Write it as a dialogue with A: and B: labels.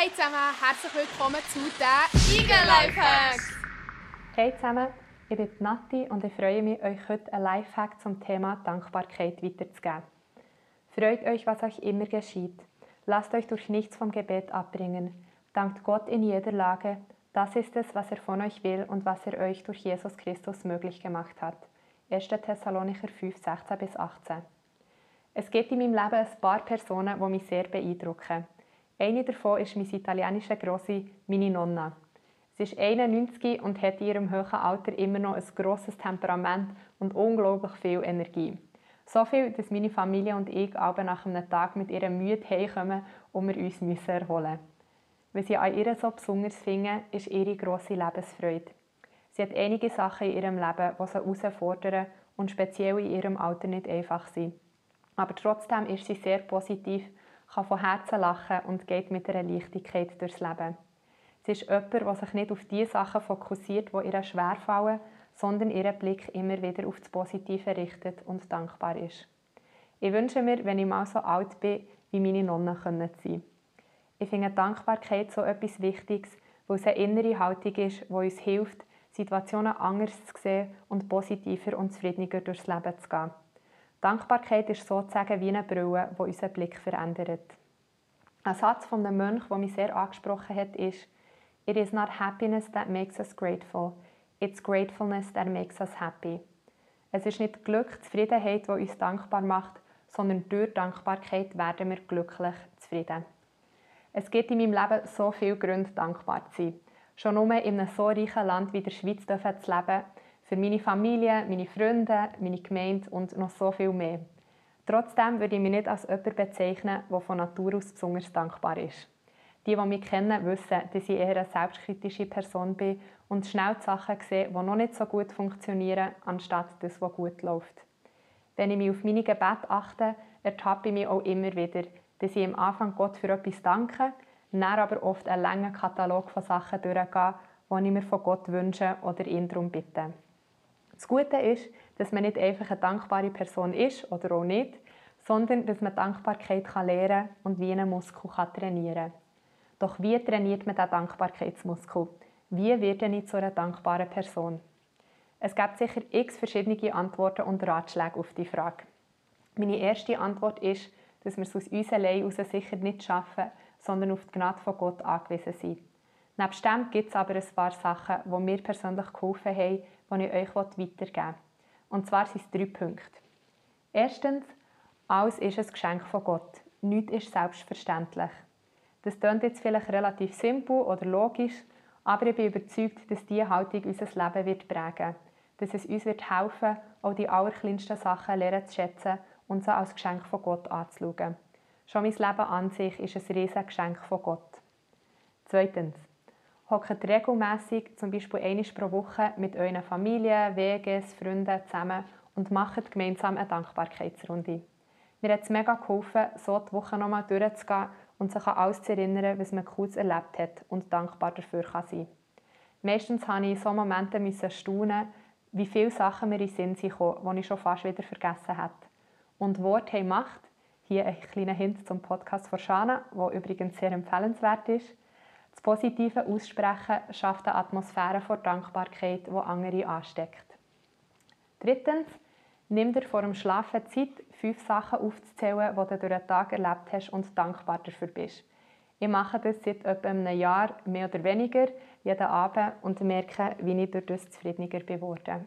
A: Hey zusammen, herzlich willkommen zu den Eagle Lifehacks!
B: Hey zusammen, ich bin Nati und ich freue mich, euch heute einen Lifehack zum Thema Dankbarkeit weiterzugeben. Freut euch, was euch immer geschieht. Lasst euch durch nichts vom Gebet abbringen. Dankt Gott in jeder Lage. Das ist es, was er von euch will und was er euch durch Jesus Christus möglich gemacht hat. 1. Thessalonicher 5, 16 bis 18. Es gibt in meinem Leben ein paar Personen, die mich sehr beeindrucken. Eine davon ist mein italienischer Grossi, meine Nonna. Sie ist 91 und hat in ihrem hohen Alter immer noch ein grosses Temperament und unglaublich viel Energie. So viel, dass meine Familie und ich aber nach einem Tag mit ihrer Mühe heimkommen und wir uns müssen erholen Was ich an ihr so besonders finde, ist ihre grosse Lebensfreude. Sie hat einige Sachen in ihrem Leben, die sie herausfordern und speziell in ihrem Alter nicht einfach sind. Aber trotzdem ist sie sehr positiv, kann von Herzen lachen und geht mit einer Leichtigkeit durchs Leben. Sie ist jemand, der sich nicht auf die Sachen fokussiert, die ihr schwerfallen, sondern ihren Blick immer wieder auf das Positive richtet und dankbar ist. Ich wünsche mir, wenn ich mal so alt bin, wie meine Nonnen können sein. Ich finde Dankbarkeit so etwas Wichtiges, weil es eine innere Haltung ist, die uns hilft, Situationen anders zu sehen und positiver und zufriedener durchs Leben zu gehen. Dankbarkeit ist sozusagen wie eine Brille, die unseren Blick verändert. Ein Satz von einem Mönch, der mich sehr angesprochen hat, ist It is not happiness that makes us grateful, it's gratefulness that makes us happy. Es ist nicht Glück, Zufriedenheit, die uns dankbar macht, sondern durch Dankbarkeit werden wir glücklich zufrieden. Es gibt in meinem Leben so viele Gründe, dankbar zu sein. Schon nur in einem so reichen Land wie der Schweiz zu leben, für meine Familie, meine Freunde, meine Gemeinde und noch so viel mehr. Trotzdem würde ich mich nicht als jemand bezeichnen, der von Natur aus besonders dankbar ist. Die, die mich kennen, wissen, dass ich eher eine selbstkritische Person bin und schnell die Sachen sehe, die noch nicht so gut funktionieren, anstatt das, was gut läuft. Wenn ich mich auf meine Gebete achte, ertappe ich mich auch immer wieder, dass ich am Anfang Gott für etwas danke, dann aber oft einen langen Katalog von Sachen durchgehe, die ich mir von Gott wünsche oder ihn darum bitte. Das Gute ist, dass man nicht einfach eine dankbare Person ist oder auch nicht, sondern dass man Dankbarkeit lernen kann und wie einen Muskel trainieren kann. Doch wie trainiert man diesen Dankbarkeitsmuskel? Wie werde ich zu einer dankbaren Person? Es gibt sicher x verschiedene Antworten und Ratschläge auf die Frage. Meine erste Antwort ist, dass wir es aus uns allein sicher nicht schaffen, sondern auf die Gnade von Gott angewiesen sind. Nebst dem gibt es aber ein paar Sachen, die mir persönlich geholfen haben, die ich euch weitergeben will. Und zwar sind es drei Punkte. Erstens, alles ist ein Geschenk von Gott. Nichts ist selbstverständlich. Das klingt jetzt vielleicht relativ simpel oder logisch, aber ich bin überzeugt, dass diese Haltung unser Leben wird prägen Dass es uns wird helfen auch die allerkleinsten Sachen lernen zu schätzen und sie als Geschenk von Gott anzuschauen. Schon mein Leben an sich ist ein riesiges Geschenk von Gott. Zweitens, hockt regelmässig, zum Beispiel einmal pro Woche, mit euren Familie, Weges, Freunden zusammen und macht gemeinsam eine Dankbarkeitsrunde. Mir hat es mega geholfen, so die Woche nochmal durchzugehen und sich an alles zu erinnern, was man kurz erlebt hat und dankbar dafür kann sein Meistens musste ich in solchen Momenten staunen, wie viele Sachen mir in den Sinn sind die ich schon fast wieder vergessen habe. Und Worte haben Macht. Hier ein kleiner Hint zum Podcast von Shana, der übrigens sehr empfehlenswert ist. Das positive Aussprechen schafft eine Atmosphäre vor Dankbarkeit, die andere ansteckt. Drittens, nimm dir vor dem Schlafen Zeit, fünf Sachen aufzuzählen, die du durch den Tag erlebt hast und dankbar dafür bist. Ich mache das seit etwa einem Jahr, mehr oder weniger, jeden Abend und merke, wie ich durch das zufriedener geworden